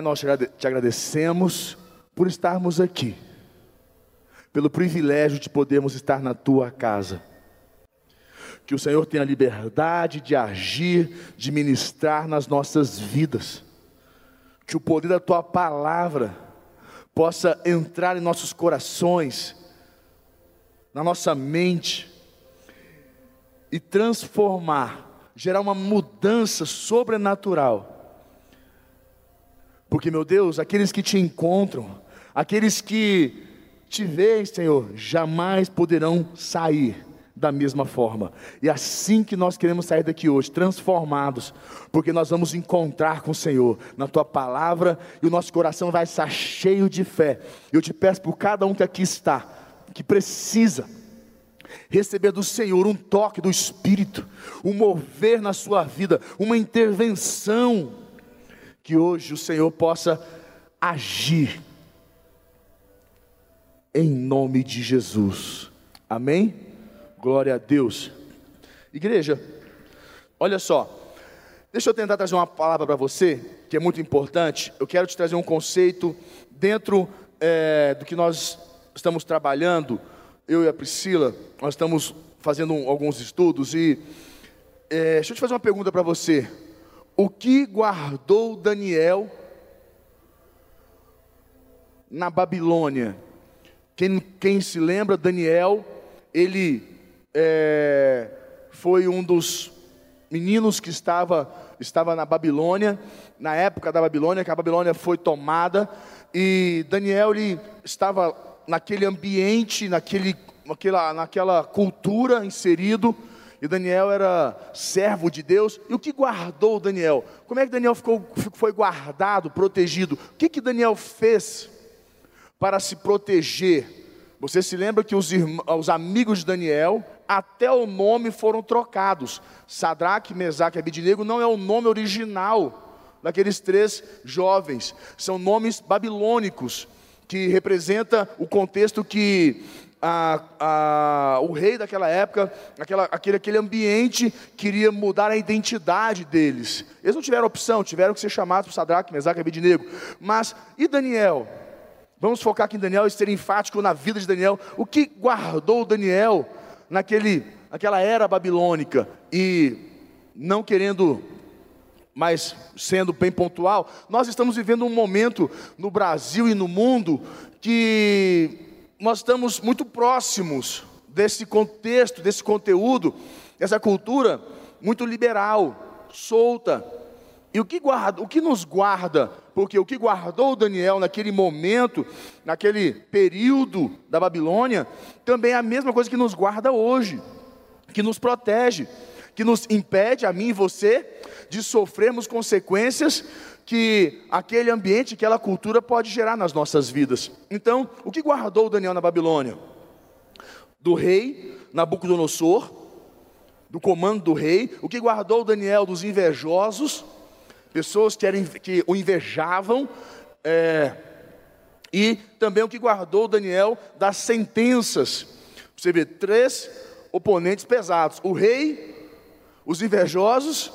Nós te agradecemos por estarmos aqui, pelo privilégio de podermos estar na tua casa. Que o Senhor tenha liberdade de agir, de ministrar nas nossas vidas. Que o poder da tua palavra possa entrar em nossos corações, na nossa mente e transformar, gerar uma mudança sobrenatural porque, meu Deus, aqueles que te encontram, aqueles que te veem, Senhor, jamais poderão sair da mesma forma. E assim que nós queremos sair daqui hoje, transformados, porque nós vamos encontrar com o Senhor na tua palavra e o nosso coração vai estar cheio de fé. Eu te peço por cada um que aqui está, que precisa receber do Senhor um toque do Espírito, um mover na sua vida, uma intervenção que hoje o Senhor possa agir em nome de Jesus. Amém? Glória a Deus. Igreja, olha só. Deixa eu tentar trazer uma palavra para você, que é muito importante. Eu quero te trazer um conceito dentro é, do que nós estamos trabalhando. Eu e a Priscila, nós estamos fazendo alguns estudos e é, deixa eu te fazer uma pergunta para você o que guardou Daniel na Babilônia. Quem, quem se lembra, Daniel, ele é, foi um dos meninos que estava, estava na Babilônia, na época da Babilônia, que a Babilônia foi tomada, e Daniel ele estava naquele ambiente, naquele, naquela, naquela cultura inserido, e Daniel era servo de Deus. E o que guardou Daniel? Como é que Daniel ficou, foi guardado, protegido? O que, que Daniel fez para se proteger? Você se lembra que os, irmãos, os amigos de Daniel, até o nome foram trocados. Sadraque, Mesaque e Abidinego não é o nome original daqueles três jovens. São nomes babilônicos, que representa o contexto que a, a, o rei daquela época, aquela, aquele, aquele ambiente, queria mudar a identidade deles. Eles não tiveram opção, tiveram que ser chamados por Sadraque, Mesaque e Abednego. Mas, e Daniel? Vamos focar aqui em Daniel e ser enfático na vida de Daniel. O que guardou Daniel naquele, naquela era babilônica? E não querendo mas sendo bem pontual, nós estamos vivendo um momento no Brasil e no mundo que nós estamos muito próximos desse contexto, desse conteúdo, dessa cultura muito liberal, solta. E o que, guarda, o que nos guarda? Porque o que guardou Daniel naquele momento, naquele período da Babilônia, também é a mesma coisa que nos guarda hoje, que nos protege, que nos impede, a mim e você, de sofrermos consequências que aquele ambiente, aquela cultura pode gerar nas nossas vidas. Então, o que guardou Daniel na Babilônia? Do rei Nabucodonosor, do comando do rei, o que guardou Daniel dos invejosos, pessoas que, eram, que o invejavam, é, e também o que guardou Daniel das sentenças. Você vê três oponentes pesados: o rei, os invejosos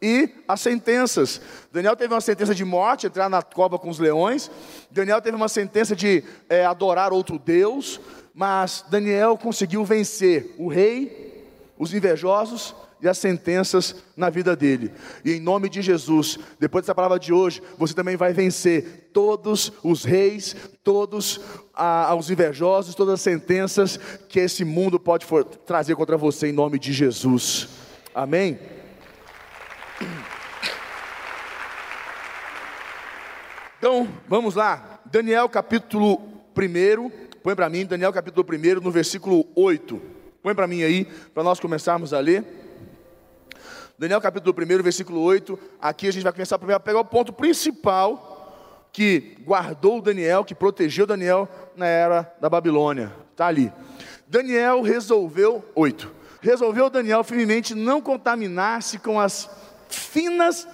e as sentenças. Daniel teve uma sentença de morte, entrar na cova com os leões. Daniel teve uma sentença de é, adorar outro Deus. Mas Daniel conseguiu vencer o rei, os invejosos e as sentenças na vida dele. E em nome de Jesus, depois dessa palavra de hoje, você também vai vencer todos os reis, todos ah, os invejosos, todas as sentenças que esse mundo pode for, trazer contra você em nome de Jesus. Amém? Então, vamos lá. Daniel capítulo 1. Põe para mim, Daniel capítulo 1, no versículo 8. Põe para mim aí, para nós começarmos a ler. Daniel capítulo 1, versículo 8. Aqui a gente vai começar a pegar o ponto principal que guardou Daniel, que protegeu Daniel na era da Babilônia. Está ali. Daniel resolveu, 8. Resolveu Daniel firmemente não contaminar-se com as finas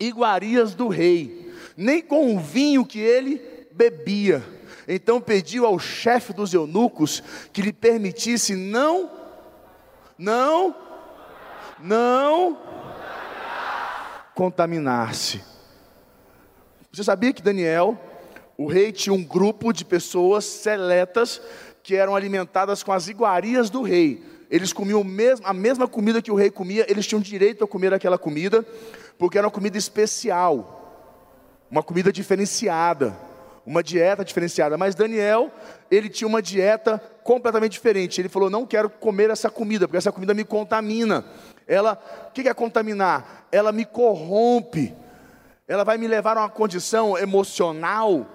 iguarias do rei, nem com o vinho que ele bebia. Então pediu ao chefe dos eunucos que lhe permitisse não, não, não contaminar-se. Você sabia que Daniel, o rei tinha um grupo de pessoas seletas que eram alimentadas com as iguarias do rei. Eles comiam a mesma comida que o rei comia, eles tinham direito a comer aquela comida, porque era uma comida especial, uma comida diferenciada, uma dieta diferenciada. Mas Daniel, ele tinha uma dieta completamente diferente. Ele falou: Não quero comer essa comida, porque essa comida me contamina. Ela, o que é contaminar? Ela me corrompe. Ela vai me levar a uma condição emocional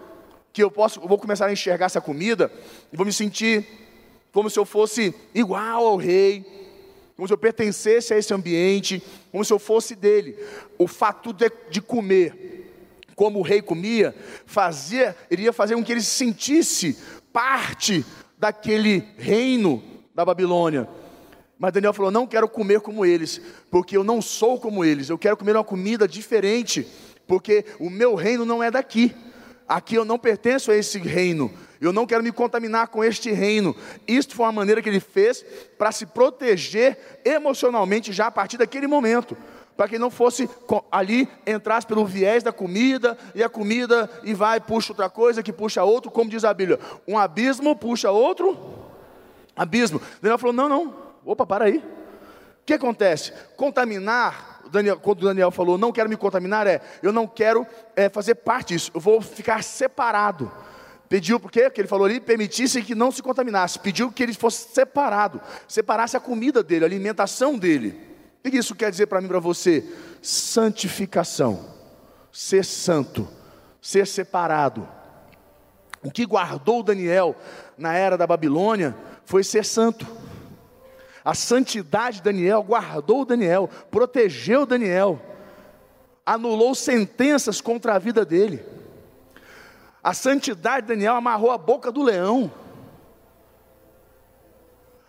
que eu posso, eu vou começar a enxergar essa comida e vou me sentir como se eu fosse igual ao rei, como se eu pertencesse a esse ambiente, como se eu fosse dele. O fato de, de comer, como o rei comia, fazia, iria fazer com que ele se sentisse parte daquele reino da Babilônia. Mas Daniel falou: Não quero comer como eles, porque eu não sou como eles, eu quero comer uma comida diferente, porque o meu reino não é daqui. Aqui eu não pertenço a esse reino. Eu não quero me contaminar com este reino. Isto foi uma maneira que ele fez para se proteger emocionalmente já a partir daquele momento. Para que não fosse ali, entrasse pelo viés da comida, e a comida e vai, puxa outra coisa, que puxa outro, como diz a Bíblia. Um abismo puxa outro abismo. Daniel falou: não, não, opa, para aí. O que acontece? Contaminar Daniel, quando Daniel falou, não quero me contaminar, é, eu não quero é, fazer parte disso, eu vou ficar separado. Pediu por quê? Porque ele falou ali, permitisse que não se contaminasse. Pediu que ele fosse separado, separasse a comida dele, a alimentação dele. O que isso quer dizer para mim, para você? Santificação, ser santo, ser separado. O que guardou Daniel na era da Babilônia foi ser santo. A santidade de Daniel guardou Daniel, protegeu Daniel, anulou sentenças contra a vida dele. A santidade de Daniel amarrou a boca do leão.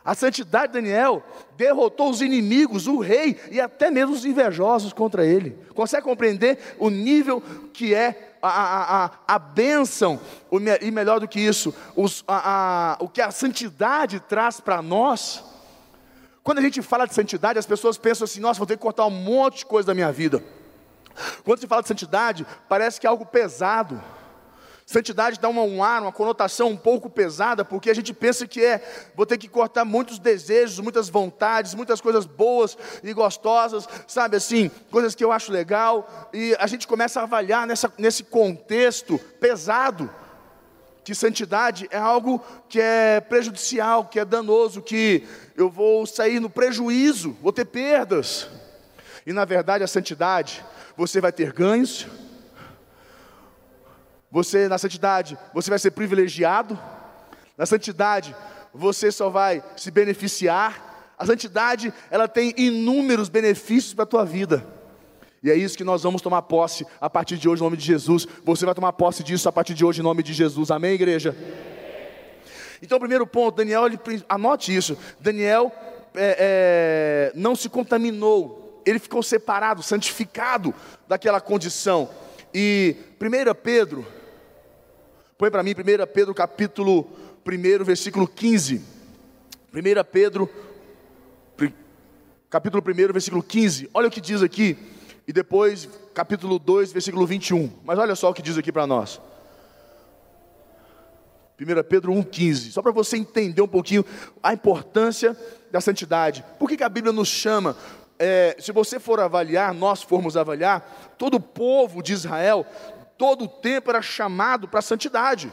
A santidade de Daniel derrotou os inimigos, o rei e até mesmo os invejosos contra ele. Consegue compreender o nível que é a, a, a, bênção, e melhor do que isso, os, a, a, o que a santidade traz para nós? Quando a gente fala de santidade, as pessoas pensam assim: nossa, vou ter que cortar um monte de coisa da minha vida. Quando se fala de santidade, parece que é algo pesado. Santidade dá uma, um ar, uma conotação um pouco pesada, porque a gente pensa que é, vou ter que cortar muitos desejos, muitas vontades, muitas coisas boas e gostosas, sabe assim, coisas que eu acho legal, e a gente começa a avaliar nessa, nesse contexto pesado que santidade é algo que é prejudicial, que é danoso, que eu vou sair no prejuízo, vou ter perdas. E na verdade a santidade, você vai ter ganhos. Você na santidade, você vai ser privilegiado. Na santidade, você só vai se beneficiar. A santidade, ela tem inúmeros benefícios para a tua vida. E é isso que nós vamos tomar posse a partir de hoje, em nome de Jesus. Você vai tomar posse disso a partir de hoje, em nome de Jesus. Amém, igreja? Então, primeiro ponto, Daniel, ele, anote isso. Daniel é, é, não se contaminou, ele ficou separado, santificado daquela condição. E 1 Pedro, põe para mim 1 Pedro capítulo 1, versículo 15. 1 Pedro, capítulo 1, versículo 15. Olha o que diz aqui e depois capítulo 2, versículo 21. Mas olha só o que diz aqui para nós. 1 Pedro 1,15, só para você entender um pouquinho a importância da santidade. Por que, que a Bíblia nos chama? É, se você for avaliar, nós formos avaliar, todo o povo de Israel, todo o tempo era chamado para a santidade,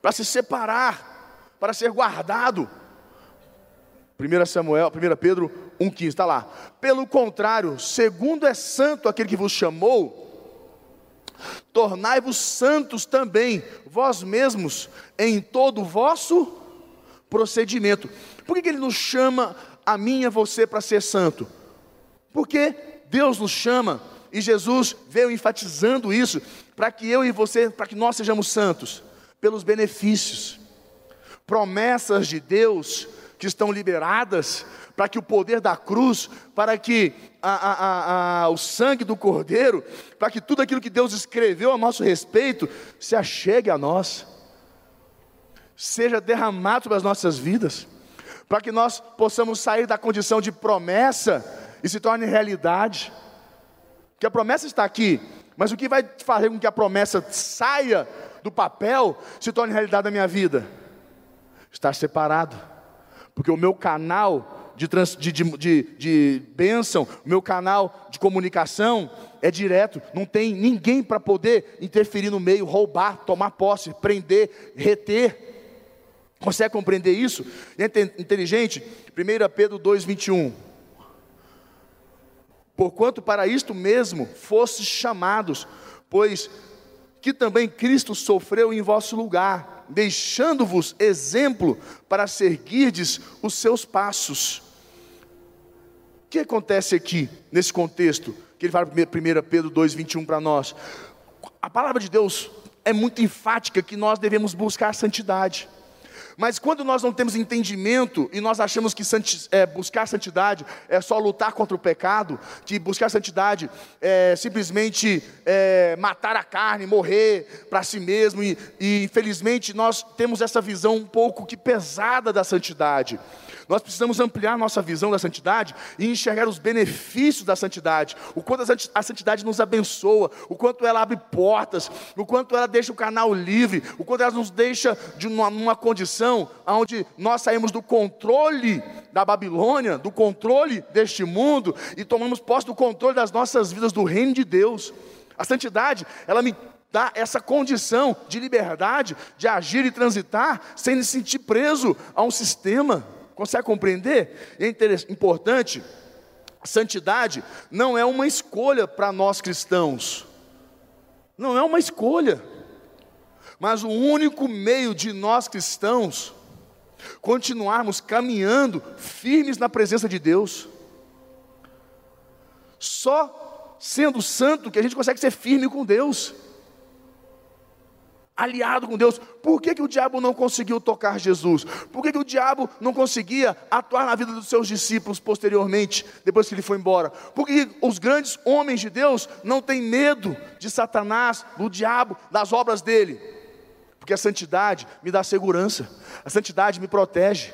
para se separar, para ser guardado. 1 Samuel, 1 Pedro 1,15, está lá. Pelo contrário, segundo é santo aquele que vos chamou, tornai-vos santos também, vós mesmos, em todo o vosso procedimento. Por que, que ele nos chama a mim e a você para ser santo? Porque Deus nos chama e Jesus veio enfatizando isso para que eu e você, para que nós sejamos santos, pelos benefícios, promessas de Deus que estão liberadas, para que o poder da cruz, para que a, a, a, o sangue do Cordeiro, para que tudo aquilo que Deus escreveu a nosso respeito se achegue a nós, seja derramado sobre as nossas vidas, para que nós possamos sair da condição de promessa e se torne realidade. Que a promessa está aqui, Mas o que vai fazer com que a promessa saia do papel se torne realidade na minha vida? Estar separado. Porque o meu canal de, trans, de, de, de, de bênção, o meu canal de comunicação é direto. Não tem ninguém para poder interferir no meio, roubar, tomar posse, prender, reter. Consegue compreender isso? Inteligente? 1 Pedro 2, 21. Porquanto para isto mesmo fostes chamados, pois que também Cristo sofreu em vosso lugar, deixando-vos exemplo para seguirdes os seus passos. O que acontece aqui, nesse contexto, que ele fala em 1 Pedro 2, 21 para nós? A palavra de Deus é muito enfática que nós devemos buscar a santidade. Mas quando nós não temos entendimento e nós achamos que é, buscar santidade é só lutar contra o pecado, que buscar santidade é simplesmente é, matar a carne, morrer para si mesmo, e, e infelizmente nós temos essa visão um pouco que pesada da santidade. Nós precisamos ampliar nossa visão da santidade e enxergar os benefícios da santidade, o quanto a santidade nos abençoa, o quanto ela abre portas, o quanto ela deixa o canal livre, o quanto ela nos deixa de uma, uma condição onde nós saímos do controle da Babilônia, do controle deste mundo e tomamos posse do controle das nossas vidas, do reino de Deus. A santidade, ela me dá essa condição de liberdade, de agir e transitar sem me sentir preso a um sistema. Consegue compreender? É importante, santidade não é uma escolha para nós cristãos. Não é uma escolha. Mas o único meio de nós cristãos continuarmos caminhando firmes na presença de Deus. Só sendo santo que a gente consegue ser firme com Deus aliado com Deus. Por que, que o diabo não conseguiu tocar Jesus? Por que, que o diabo não conseguia atuar na vida dos seus discípulos posteriormente, depois que ele foi embora? Por que os grandes homens de Deus não têm medo de Satanás, do diabo, das obras dele? Porque a santidade me dá segurança, a santidade me protege,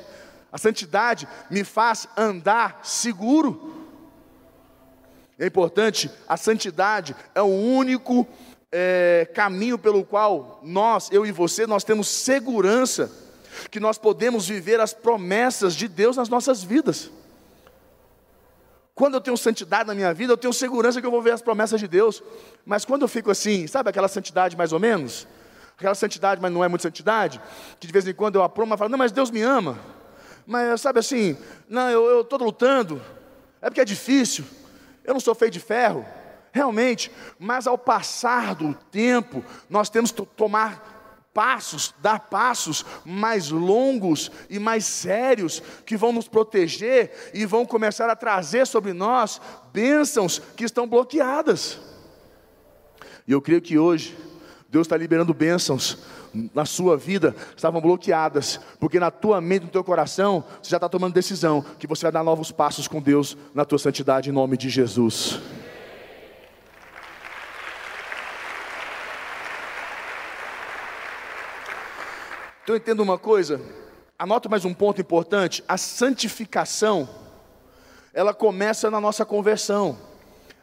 a santidade me faz andar seguro. É importante, a santidade é o único é, caminho pelo qual nós, eu e você, nós temos segurança que nós podemos viver as promessas de Deus nas nossas vidas. Quando eu tenho santidade na minha vida, eu tenho segurança que eu vou ver as promessas de Deus. Mas quando eu fico assim, sabe aquela santidade mais ou menos? Aquela santidade, mas não é muito santidade, que de vez em quando eu apromo e falo, não, mas Deus me ama. Mas sabe assim, não, eu estou lutando, é porque é difícil, eu não sou feito de ferro. Realmente, mas ao passar do tempo, nós temos que tomar passos, dar passos mais longos e mais sérios que vão nos proteger e vão começar a trazer sobre nós bênçãos que estão bloqueadas. E eu creio que hoje Deus está liberando bênçãos na sua vida estavam bloqueadas, porque na tua mente, no teu coração, você já está tomando decisão que você vai dar novos passos com Deus na tua santidade em nome de Jesus. Então entenda uma coisa, anota mais um ponto importante: a santificação, ela começa na nossa conversão.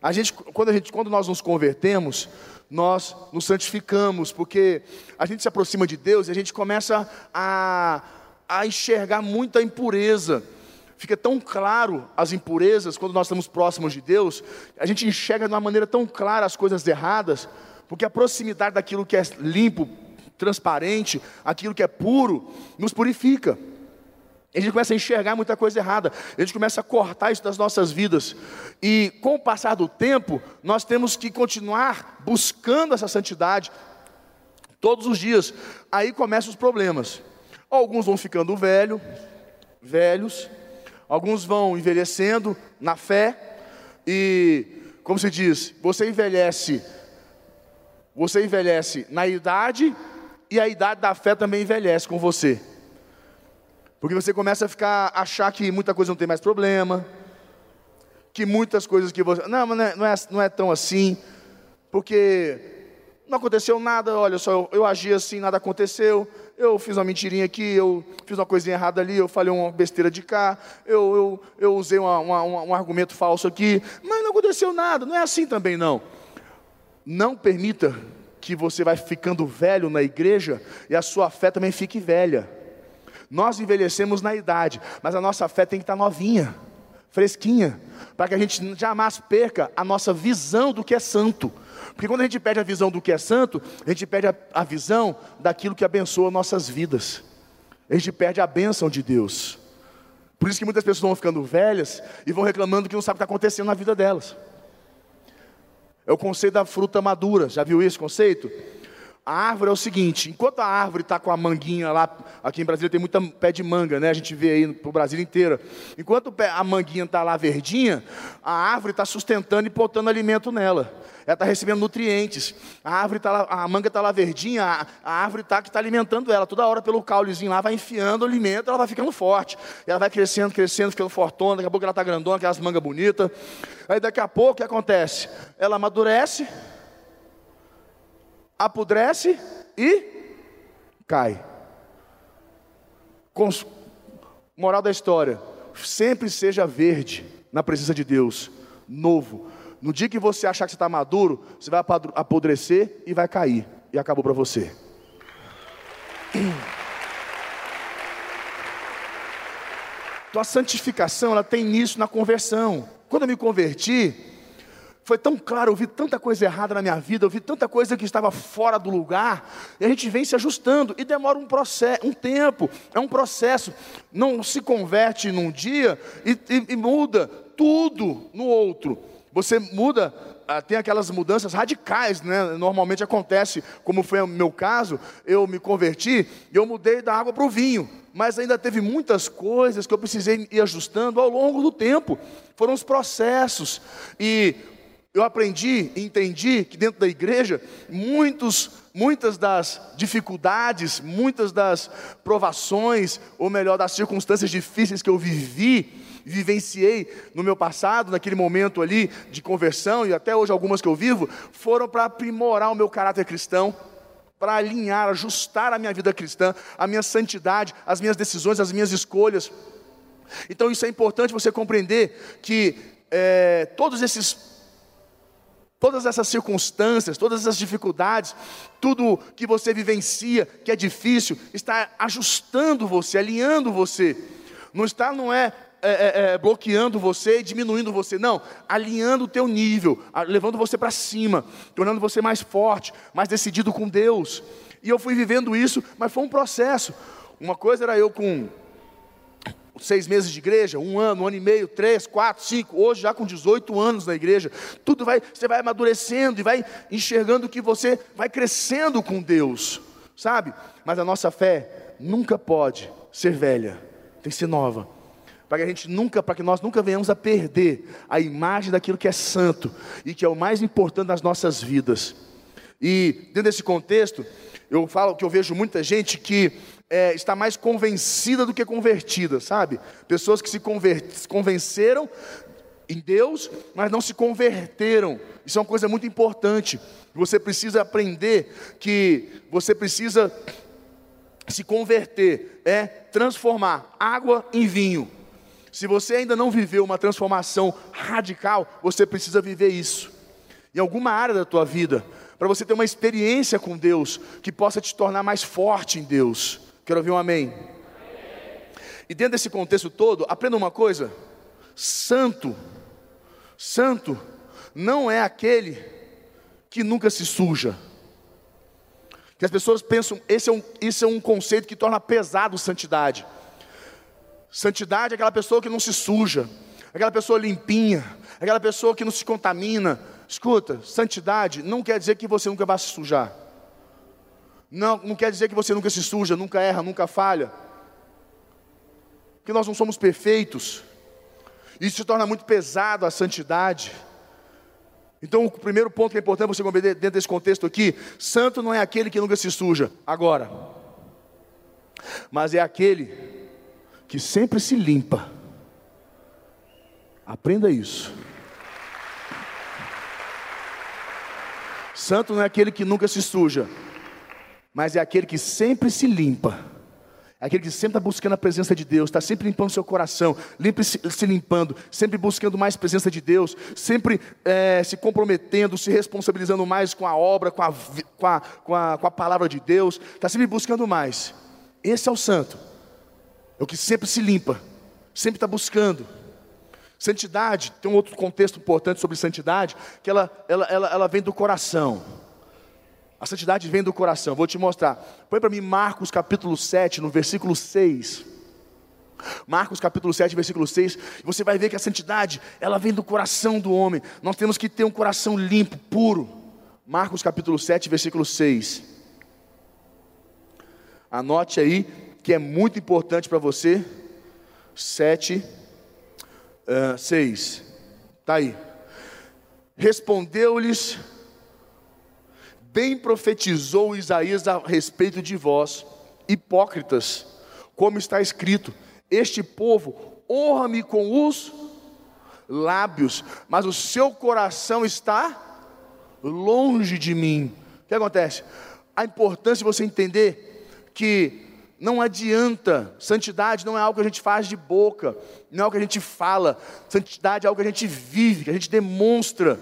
A gente, quando, a gente, quando nós nos convertemos, nós nos santificamos, porque a gente se aproxima de Deus e a gente começa a, a enxergar muita impureza. Fica tão claro as impurezas quando nós estamos próximos de Deus, a gente enxerga de uma maneira tão clara as coisas erradas, porque a proximidade daquilo que é limpo, transparente, aquilo que é puro, nos purifica. Gente começa a enxergar muita coisa errada, a gente começa a cortar isso das nossas vidas, e com o passar do tempo, nós temos que continuar buscando essa santidade todos os dias. Aí começam os problemas. Alguns vão ficando velho, velhos, alguns vão envelhecendo na fé, e, como se diz, você envelhece, você envelhece na idade e a idade da fé também envelhece com você. Porque você começa a ficar achar que muita coisa não tem mais problema, que muitas coisas que você. Não, mas não é, não é, não é tão assim, porque não aconteceu nada, olha só, eu, eu agi assim, nada aconteceu, eu fiz uma mentirinha aqui, eu fiz uma coisinha errada ali, eu falei uma besteira de cá, eu, eu, eu usei uma, uma, um argumento falso aqui, mas não aconteceu nada, não é assim também não. não permita que você vai ficando velho na igreja e a sua fé também fique velha. Nós envelhecemos na idade, mas a nossa fé tem que estar novinha, fresquinha, para que a gente jamais perca a nossa visão do que é santo. Porque quando a gente perde a visão do que é santo, a gente perde a, visão daquilo que abençoa nossas vidas. A gente perde a bênção de Deus. Por isso que muitas pessoas vão ficando velhas e vão reclamando que não sabem o que está acontecendo na vida delas. É o conceito da fruta madura. Já viu esse conceito? A árvore é o seguinte: enquanto a árvore está com a manguinha lá, aqui em Brasília tem muita pé de manga, né? A gente vê aí para o Brasil inteiro. Enquanto a manguinha está lá verdinha, a árvore está sustentando e botando alimento nela. Ela está recebendo nutrientes. A árvore tá lá, a manga está lá verdinha, a, a árvore está que está alimentando ela. Toda hora pelo caulezinho lá vai enfiando alimento, ela vai ficando forte. Ela vai crescendo, crescendo, ficando fortona. Daqui a pouco ela está grandona, aquelas mangas bonitas. Aí daqui a pouco o que acontece? Ela amadurece apodrece e cai. Cons... Moral da história: sempre seja verde na presença de Deus, novo. No dia que você achar que você está maduro, você vai apodrecer e vai cair. E acabou para você. Então a santificação ela tem início na conversão. Quando eu me converti, foi tão claro, eu vi tanta coisa errada na minha vida, eu vi tanta coisa que estava fora do lugar, e a gente vem se ajustando, e demora um processo, um tempo, é um processo, não se converte num dia e, e, e muda tudo no outro. Você muda, ah, tem aquelas mudanças radicais, né? Normalmente acontece, como foi o meu caso, eu me converti e eu mudei da água para o vinho mas ainda teve muitas coisas que eu precisei ir ajustando ao longo do tempo. Foram os processos. E eu aprendi e entendi que dentro da igreja, muitos, muitas das dificuldades, muitas das provações, ou melhor, das circunstâncias difíceis que eu vivi, vivenciei no meu passado, naquele momento ali de conversão, e até hoje algumas que eu vivo, foram para aprimorar o meu caráter cristão, para alinhar, ajustar a minha vida cristã, a minha santidade, as minhas decisões, as minhas escolhas. Então isso é importante você compreender que é, todos esses todas essas circunstâncias, todas essas dificuldades, tudo que você vivencia, que é difícil, está ajustando você, alinhando você. Não está, não é, é, é, é bloqueando você e diminuindo você, não, alinhando o teu nível, levando você para cima, tornando você mais forte, mais decidido com Deus. E eu fui vivendo isso, mas foi um processo. Uma coisa era eu com seis meses de igreja, um ano, um ano e meio, três, quatro, cinco, hoje já com 18 anos na igreja, tudo vai, você vai amadurecendo e vai enxergando que você vai crescendo com Deus, sabe? Mas a nossa fé nunca pode ser velha, tem que ser nova. Para que a gente nunca, para que nós nunca venhamos a perder a imagem daquilo que é santo e que é o mais importante das nossas vidas. E dentro desse contexto, eu falo que eu vejo muita gente que é, está mais convencida do que convertida, sabe? Pessoas que se convenceram em Deus, mas não se converteram. Isso é uma coisa muito importante. Você precisa aprender que você precisa se converter, é transformar água em vinho. Se você ainda não viveu uma transformação radical, você precisa viver isso. Em alguma área da tua vida, para você ter uma experiência com Deus que possa te tornar mais forte em Deus. Quero ouvir um amém. E dentro desse contexto todo, aprenda uma coisa: santo, santo não é aquele que nunca se suja. Que as pessoas pensam, esse é um, esse é um conceito que torna pesado santidade. Santidade é aquela pessoa que não se suja, aquela pessoa limpinha, aquela pessoa que não se contamina. Escuta, santidade não quer dizer que você nunca vai se sujar. Não, não quer dizer que você nunca se suja, nunca erra, nunca falha. Que nós não somos perfeitos. Isso se torna muito pesado a santidade. Então, o primeiro ponto que é importante você compreender dentro desse contexto aqui: santo não é aquele que nunca se suja, agora, mas é aquele que sempre se limpa. Aprenda isso. Santo não é aquele que nunca se suja, mas é aquele que sempre se limpa, Aquele que sempre está buscando a presença de Deus, está sempre limpando seu coração, se, se, limpando, sempre buscando mais presença de Deus, sempre é, se comprometendo, se responsabilizando mais com a obra, com a, com a, com a, com a palavra de Deus, está sempre buscando mais. Esse é o santo, é o que sempre se limpa, sempre está buscando. Santidade, tem um outro contexto importante sobre santidade, que ela, ela, ela, ela vem do coração. A santidade vem do coração. Vou te mostrar. Põe para mim Marcos capítulo 7, no versículo 6. Marcos capítulo 7, versículo 6, você vai ver que a santidade, ela vem do coração do homem. Nós temos que ter um coração limpo, puro. Marcos capítulo 7, versículo 6. Anote aí que é muito importante para você. 7, uh, 6. Está aí. Respondeu-lhes bem profetizou Isaías a respeito de vós, hipócritas, como está escrito: Este povo honra-me com os lábios, mas o seu coração está longe de mim. O que acontece? A importância de você entender que não adianta, santidade não é algo que a gente faz de boca, não é algo que a gente fala, santidade é algo que a gente vive, que a gente demonstra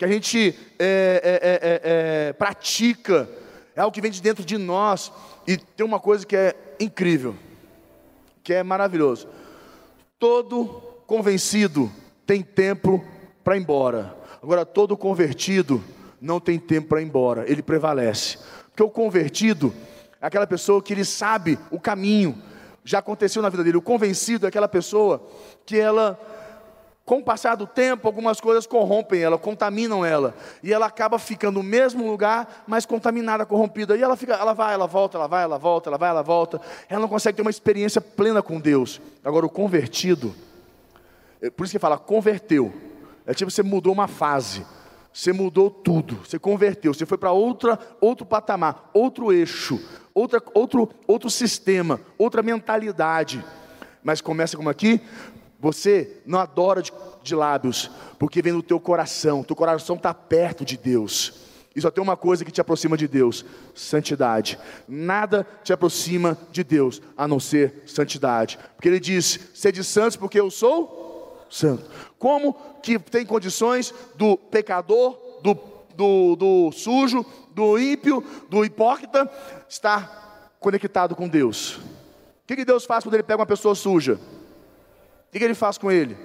que a gente é é, é, é, é, pratica, é algo que vem de dentro de nós. E tem uma coisa que é incrível, que é maravilhoso. Todo convencido tem tempo para ir embora. Agora, todo convertido não tem tempo para ir embora, ele prevalece. Porque o convertido aquela pessoa que ele sabe o caminho, já aconteceu na vida dele. O convencido é aquela pessoa que ela com o passar do tempo, algumas coisas corrompem ela, contaminam ela, e ela acaba ficando no mesmo lugar, mas contaminada, corrompida. E ela fica, ela vai, ela volta, ela vai, ela volta, ela vai, ela volta. Ela não consegue ter uma experiência plena com Deus. Agora o convertido, é por isso que fala converteu. É tipo você mudou uma fase. Você mudou tudo, você converteu, você foi para outra outro patamar, outro eixo, outra, outro outro sistema, outra mentalidade. Mas começa como aqui, você não adora de, de lábios, porque vem no teu coração. Teu coração está perto de Deus. E só tem uma coisa que te aproxima de Deus: santidade. Nada te aproxima de Deus a não ser santidade. Porque ele diz: sede santos, porque eu sou santo. Como que tem condições do pecador, do, do, do sujo, do ímpio, do hipócrita estar conectado com Deus? O que, que Deus faz quando ele pega uma pessoa suja? O que ele faz com ele?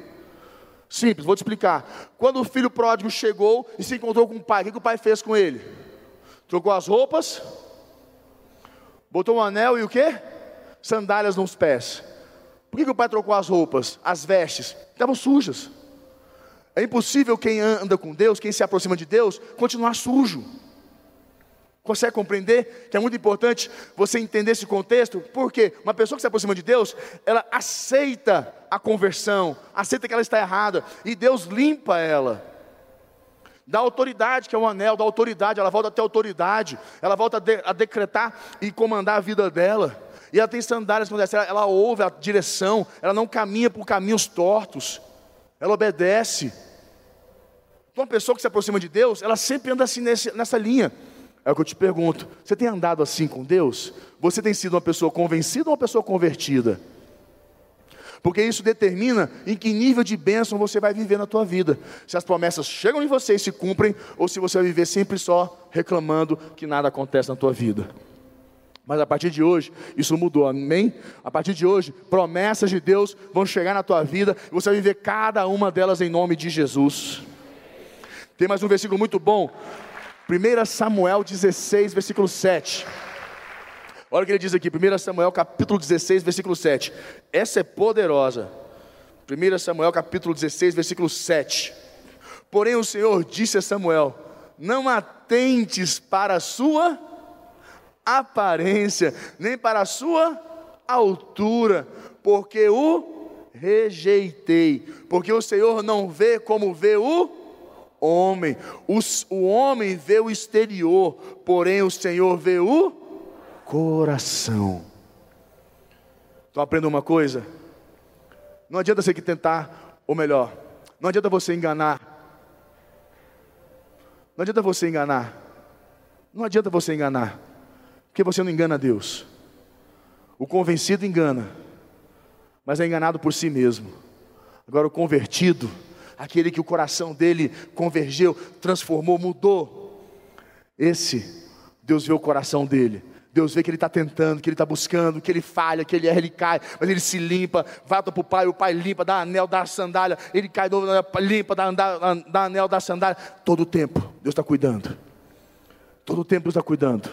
Simples, vou te explicar. Quando o filho pródigo chegou e se encontrou com o pai, o que o pai fez com ele? Trocou as roupas, botou um anel e o que? Sandálias nos pés. Por que, o pai trocou as roupas, as vestes? Estavam sujas. É impossível quem anda com Deus, quem se aproxima de Deus, continuar sujo. Consegue compreender que é muito importante você entender esse contexto? Porque uma pessoa que se aproxima de Deus, ela aceita a conversão, aceita que ela está errada, e Deus limpa ela. Dá autoridade, que é o um anel, dá autoridade, ela volta a ter autoridade, ela volta a, de, a, decretar e comandar a vida dela. E ela tem sandálias, ela, ela ouve a direção, ela não caminha por caminhos tortos, ela obedece. Então, uma pessoa que se aproxima de Deus, ela sempre anda assim nesse, nessa linha. É o que eu te pergunto: você tem andado assim com Deus? Você tem sido uma pessoa convencida ou uma pessoa convertida? Porque isso determina em que nível de bênção você vai viver na tua vida. Se as promessas chegam em você e se cumprem, ou se você vai viver sempre só reclamando que nada acontece na tua vida. Mas a partir de hoje, isso mudou, amém? A partir de hoje, promessas de Deus vão chegar na tua vida e você vai viver cada uma delas em nome de Jesus. Tem mais um versículo muito bom, 1 Samuel 16, versículo 7. Olha o que ele diz aqui, 1 Samuel capítulo 16, versículo 7. Essa é poderosa. 1 Samuel capítulo 16, versículo 7. Porém o Senhor disse a Samuel: Não atentes para a sua aparência, nem para a sua altura, porque o rejeitei. Porque o Senhor não vê como vê o homem. o homem vê o exterior, porém o Senhor vê o coração. Então aprenda uma coisa: não adianta você que tentar, ou melhor, não adianta você enganar. Não adianta você enganar. Não adianta você enganar, porque você não engana Deus. O convencido engana, mas é enganado por si mesmo. Agora, o convertido, aquele que o coração dele convergeu, transformou, mudou, esse, Deus vê o coração dele. Deus vê que ele está tentando, que ele está buscando, que ele falha, que ele erra, ele cai, mas ele se limpa, volta para o pai, o pai limpa, dá anel, dá sandália, ele cai, novo, limpa, dá, dá, dá anel, dá sandália. Todo o tempo, Deus está cuidando. Todo o tempo Deus está cuidando.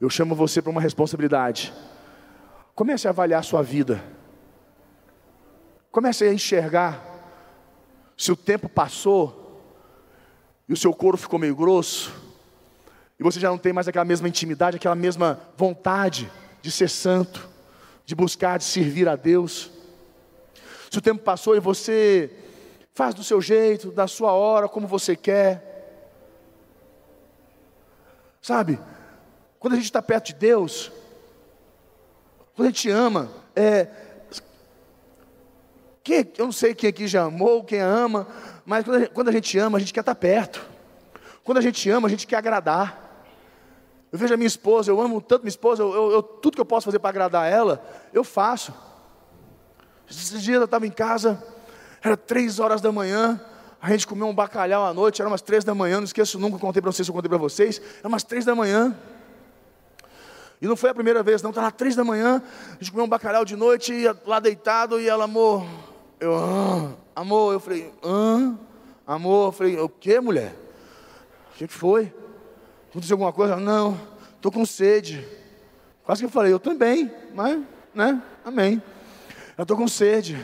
Eu chamo você para uma responsabilidade. Comece a avaliar a sua vida. Comece a enxergar se o tempo passou e o seu couro ficou meio grosso, e você já não tem mais aquela mesma intimidade, aquela mesma vontade de ser santo, de buscar, de servir a Deus. Se o tempo passou e você faz do seu jeito, da sua hora, como você quer. Sabe, quando a gente está perto de Deus, quando a gente ama, é, quem, eu não sei quem aqui já amou, quem ama, mas quando a, gente, quando a gente ama, a gente quer estar perto. Quando a gente ama, a gente quer agradar. Eu vejo a minha esposa, eu amo tanto minha esposa, eu, eu, eu tudo que eu posso fazer para agradar ela, eu faço. Esses dias eu estava em casa, era três horas da manhã, a gente comeu um bacalhau à noite, era umas três da manhã, não esqueço nunca, contei para vocês, eu contei para vocês, era umas três da manhã. E não foi a primeira vez, não, estava lá três da manhã, a gente comeu um bacalhau de noite, lá deitado, e ela, amor, eu, ah, amor, eu falei, ah, amor, eu falei, o que mulher? O que foi? Aconteceu alguma coisa? Não, estou com sede. Quase que eu falei, eu também, mas, né? Amém. Eu estou com sede.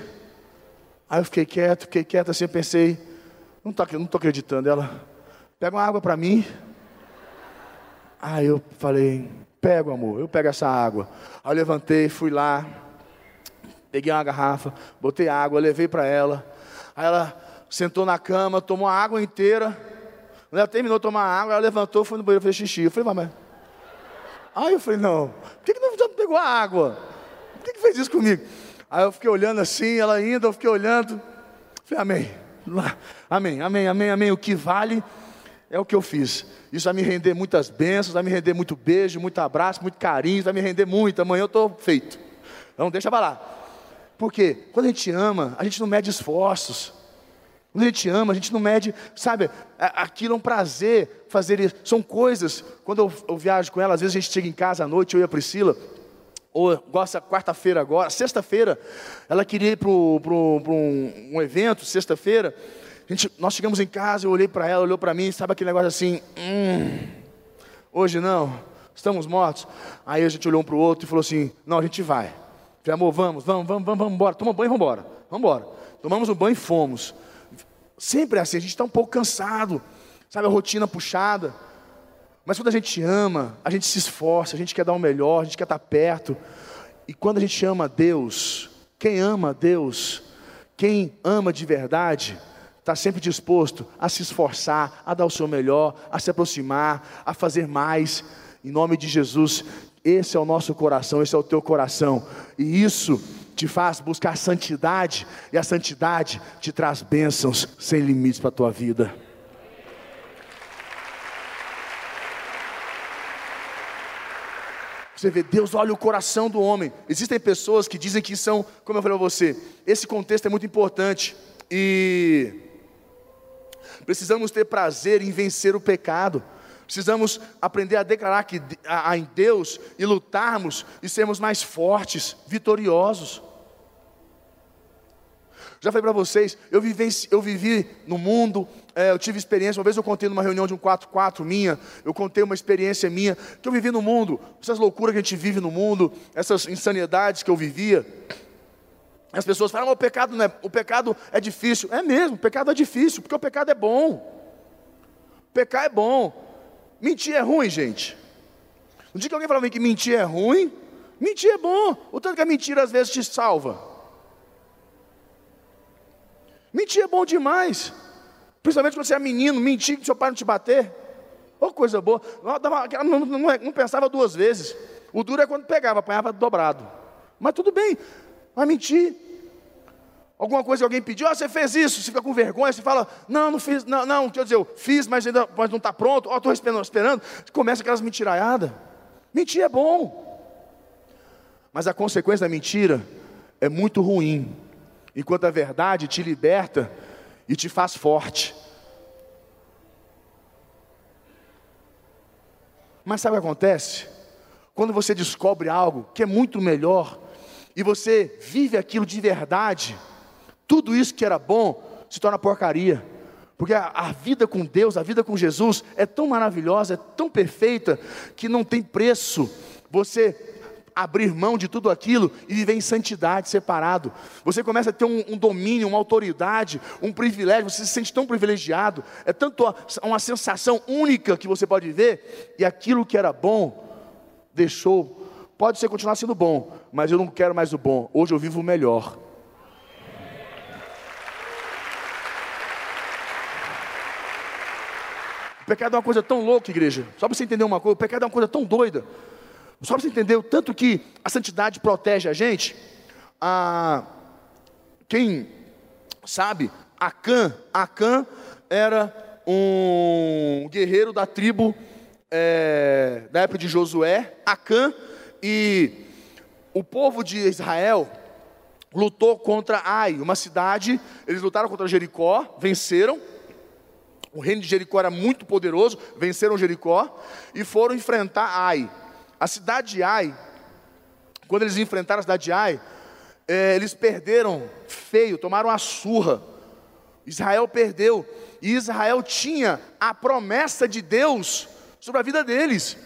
Aí eu fiquei quieto, fiquei quieto assim, eu pensei, não estou não tô acreditando. Ela, pega uma água para mim. Aí eu falei, pego amor, eu pego essa água. Aí eu levantei, fui lá, peguei uma garrafa, botei água, levei para ela. Aí ela sentou na cama, tomou a água inteira. Quando ela terminou de tomar água, ela levantou, foi no banheiro, fez xixi. Eu falei, mas. Aí eu falei, não, por que, que não pegou a água? Por que, que fez isso comigo? Aí eu fiquei olhando assim, ela indo, eu fiquei olhando. Falei, amém. Amém, amém, amém, amém. O que vale é o que eu fiz. Isso vai me render muitas bênçãos, vai me render muito beijo, muito abraço, muito carinho, vai me render muito. Amanhã eu estou feito. Então deixa para lá. Porque quando a gente ama, a gente não mede esforços. Quando a gente ama, a gente não mede, sabe, aquilo é um prazer fazer isso. São coisas, quando eu, eu viajo com ela, às vezes a gente chega em casa à noite, eu e a Priscila, ou gosta quarta-feira agora, sexta-feira, ela queria ir para um, um, evento, sexta-feira, nós chegamos em casa, eu olhei para ela, olhou para mim, sabe aquele negócio assim, hum, hoje não, estamos mortos. Aí a gente olhou um para o outro e falou assim, não, a gente vai. Falei, amor, vamos, vamos, vamos, vamos, vamos embora, toma banho e vamos embora, vamos embora. Tomamos um banho e fomos. Sempre é assim, a gente está um pouco cansado, sabe, a rotina puxada. Mas quando a gente ama, a gente se esforça, a gente quer dar o melhor, a gente quer estar perto. E quando a gente ama Deus, quem ama Deus, quem ama de verdade, está sempre disposto a se esforçar, a dar o seu melhor, a se aproximar, a fazer mais. Em nome de Jesus, esse é o nosso coração, esse é o teu coração. E isso te faz buscar santidade, e a santidade te traz bênçãos sem limites para a tua vida. Você vê, Deus olha o coração do homem. Existem pessoas que dizem que são, como eu falei para você, esse contexto é muito importante. E precisamos ter prazer em vencer o pecado. Precisamos aprender a declarar que a, em Deus e lutarmos e sermos mais fortes, vitoriosos. Já falei para vocês, eu vivi, eu vivi no mundo, é, eu tive experiência, uma vez eu contei numa reunião de um 4-4 minha, eu contei uma experiência minha, que eu vivi no mundo, essas loucuras que a gente vive no mundo, essas insanidades que eu vivia. As pessoas falam, o pecado, não é, o pecado é difícil. É mesmo, o pecado é difícil, porque o pecado é bom. Pecar é bom. Mentir é ruim, gente. No dia que alguém fala que mentir é ruim, mentir é bom. O tanto que a mentira às vezes te salva. Mentir é bom demais. Principalmente quando você é menino, mentir que seu pai não te bater. Ô oh, coisa boa. Não, não, não, não, pensava duas vezes. O duro é quando pegava, apanhava dobrado. Mas tudo bem, vai mentir. Alguma coisa que alguém pediu, oh, você fez isso, você fica com vergonha, você fala, não, não fiz, não, não, quer dizer, eu fiz, mas ainda mas não está pronto, ó, oh, estou esperando, esperando. Começa aquelas mentiraiadas. Mentir é bom. Mas a consequência da mentira é muito ruim, enquanto a verdade te liberta e te faz forte. Mas sabe o que acontece? Quando você descobre algo que é muito melhor e você vive aquilo de verdade, tudo isso que era bom se torna porcaria. Porque a, a, vida com Deus, a vida com Jesus é tão maravilhosa, é tão perfeita, que não tem preço você abrir mão de tudo aquilo e viver em santidade, separado. Você começa a ter um, um domínio, uma autoridade, um privilégio, você se sente tão privilegiado, é tanto uma sensação única que você pode viver, e aquilo que era bom, deixou. Pode ser continuar sendo bom, mas eu não quero mais o bom, hoje eu vivo o melhor. O pecado é uma coisa tão louca, igreja. Só para você entender uma coisa, o pecado é uma coisa tão doida. Só para você entender o tanto que a santidade protege a gente. Ah, quem sabe, Acã, Acã era um guerreiro da tribo é, da época de Josué, Acã, e o povo de Israel lutou contra Ai, uma cidade, eles lutaram contra Jericó, venceram, o reino de Jericó era muito poderoso, venceram Jericó e foram enfrentar Ai. A cidade de Ai, quando eles enfrentaram a cidade de Ai, é, eles perderam feio, tomaram a surra. Israel perdeu, e Israel tinha a promessa de Deus sobre a vida deles.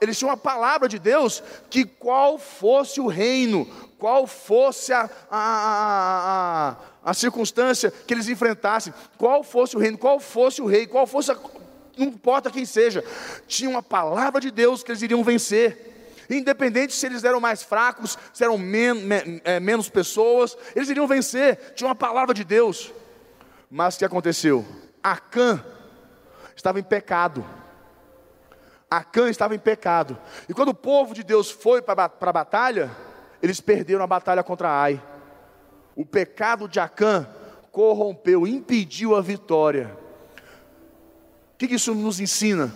Eles tinham a palavra de Deus que qual fosse o reino, qual fosse a, a, a, a, circunstância que eles enfrentassem, qual fosse o reino, qual fosse o rei, qual fosse a, não importa quem seja, tinha uma palavra de Deus que eles iriam vencer. Independente se eles eram mais fracos, se eram men, men, é, menos pessoas, eles iriam vencer. Tinha uma palavra de Deus. Mas o que aconteceu? Acã estava em pecado. Acã estava em pecado. E quando o povo de Deus foi para a batalha, eles perderam a batalha contra Ai. O pecado de Acã corrompeu, impediu a vitória. O que isso nos ensina?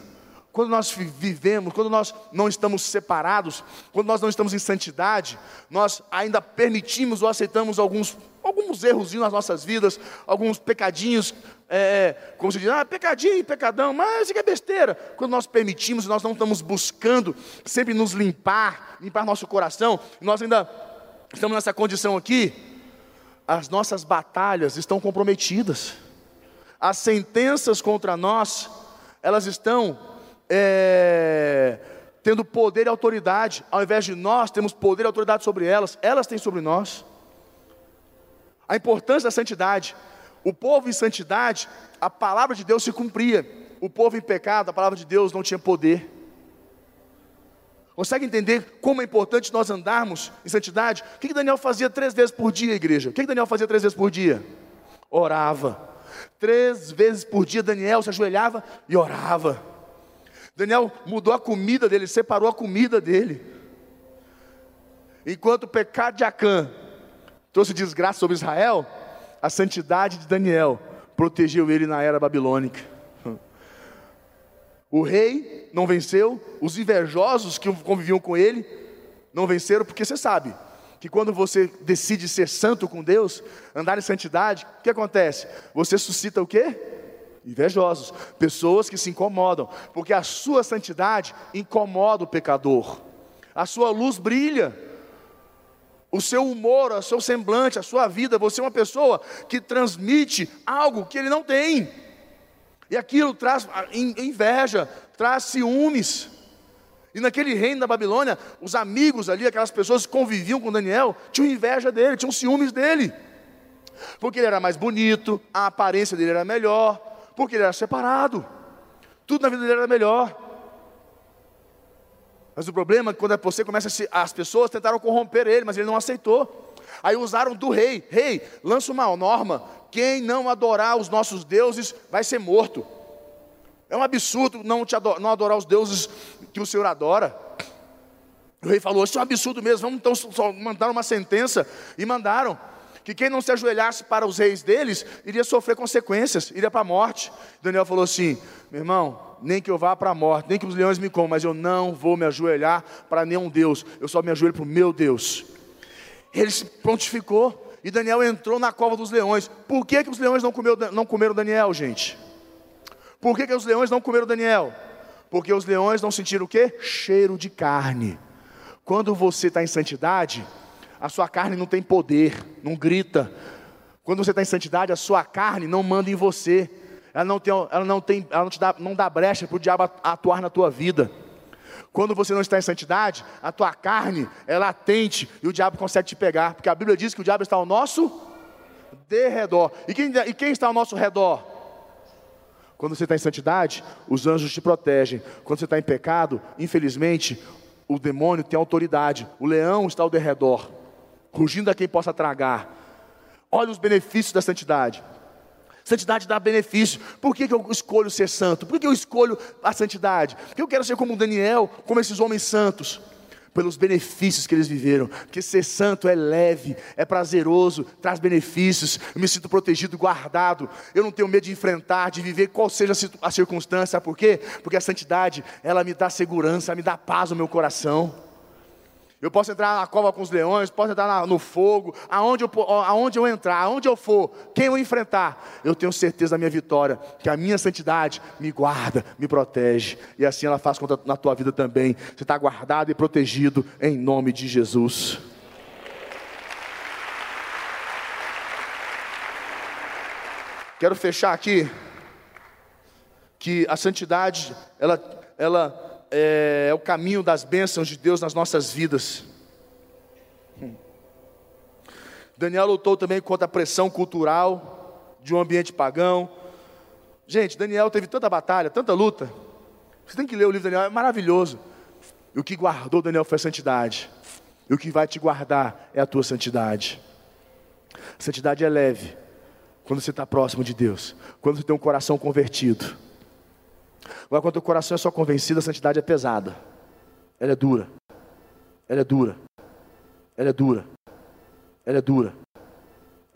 Quando nós vivemos, quando nós não estamos separados, quando nós não estamos em santidade, nós ainda permitimos ou aceitamos alguns, alguns erros nas nossas vidas, alguns pecadinhos, é, como se diz, ah, pecadinho, pecadão, mas isso é besteira. Quando nós permitimos, nós não estamos buscando sempre nos limpar, limpar nosso coração, nós ainda estamos nessa condição aqui, as nossas batalhas estão comprometidas, as sentenças contra nós, elas estão é, tendo poder e autoridade, ao invés de nós termos poder e autoridade sobre elas, elas têm sobre nós. A importância da santidade. O povo em santidade, a palavra de Deus se cumpria. O povo em pecado, a palavra de Deus não tinha poder. Consegue entender como é importante nós andarmos em santidade? O que Daniel fazia três vezes por dia, igreja? O que Daniel fazia três vezes por dia? Orava. Três vezes por dia Daniel se ajoelhava e orava. Daniel mudou a comida dele, separou a comida dele. Enquanto o pecado de Acã trouxe desgraça sobre Israel, a santidade de Daniel protegeu ele na era babilônica. O rei não venceu, os invejosos que conviviam com ele não venceram, porque você sabe que quando você decide ser santo com Deus, andar em santidade, o que acontece? Você suscita o quê? Invejosos, pessoas que se incomodam, porque a sua santidade incomoda o pecador, a sua luz brilha, o seu humor, o seu semblante, a sua vida, você é uma pessoa que transmite algo que ele não tem, e aquilo traz inveja, traz ciúmes. E naquele reino da Babilônia, os amigos ali, aquelas pessoas que conviviam com Daniel, tinham inveja dele, tinham ciúmes dele. Porque ele era mais bonito, a aparência dele era melhor, porque ele era separado. Tudo na vida dele era melhor. Mas o problema é que quando você começa a se, as pessoas tentaram corromper ele, mas ele não aceitou. Aí usaram do rei: rei, lança uma norma: quem não adorar os nossos deuses vai ser morto. É um absurdo não, adorar, não adorar os deuses que o Senhor adora. O rei falou: Isso é um absurdo mesmo, vamos então mandar uma sentença. E mandaram. que quem não se ajoelhasse para os reis deles iria sofrer consequências, iria para a morte. Daniel falou assim: meu irmão, nem que eu vá para a morte, nem que os leões me comam, mas eu não vou me ajoelhar para nenhum Deus, eu só me ajoelho para o meu Deus. Ele se prontificou e Daniel entrou na cova dos leões. Por que, que os leões não, comeu, não comeram Daniel, gente? Por que, que os leões não comeram Daniel? Porque os leões não sentiram o quê? Cheiro de carne. Quando você está em santidade, a sua carne não tem poder, não grita. Quando você está em santidade, a sua carne não manda em você. Ela não tem, ela não tem, ela não te dá, não dá brecha para o diabo atuar na tua vida. Quando você não está em santidade, a tua carne é latente e o diabo consegue te pegar, porque a Bíblia diz que o diabo está ao nosso derredor. E quem, e quem está ao nosso redor? Quando você está em santidade, os anjos te protegem. Quando você está em pecado, infelizmente, o demônio tem autoridade. O leão está ao derredor rugindo a quem possa tragar. Olha os benefícios da santidade. Santidade dá benefício. Por que, que eu escolho ser santo? Por que eu escolho a santidade? Porque eu quero ser como Daniel, como esses homens santos. Pelos benefícios que eles viveram. Porque ser santo é leve, é prazeroso, traz benefícios. Eu me sinto protegido, guardado. Eu não tenho medo de enfrentar, de viver qual seja a circunstância. Sabe por quê? Porque a santidade, ela me dá segurança, me dá paz no meu coração. Eu posso entrar na cova com os leões, posso entrar no fogo, aonde eu, aonde eu entrar, aonde eu for, quem eu enfrentar, eu tenho certeza da minha vitória, que a minha santidade me guarda, me protege, e assim ela faz na tua vida também. Você está guardado e protegido em nome de Jesus. Quero fechar aqui que a santidade, ela, ela é, é o caminho das bênçãos de Deus nas nossas vidas. Hum. Daniel lutou também contra a pressão cultural de um ambiente pagão. Gente, Daniel teve tanta batalha, tanta luta. Você tem que ler o livro de Daniel, é maravilhoso. E o que guardou Daniel foi a santidade. E o que vai te guardar é a tua santidade. A santidade é leve quando você está próximo de Deus, quando você tem um coração convertido. Agora, quando o coração é só convencido, a santidade é pesada. Ela é dura. Ela é dura. Ela é dura. Ela é dura.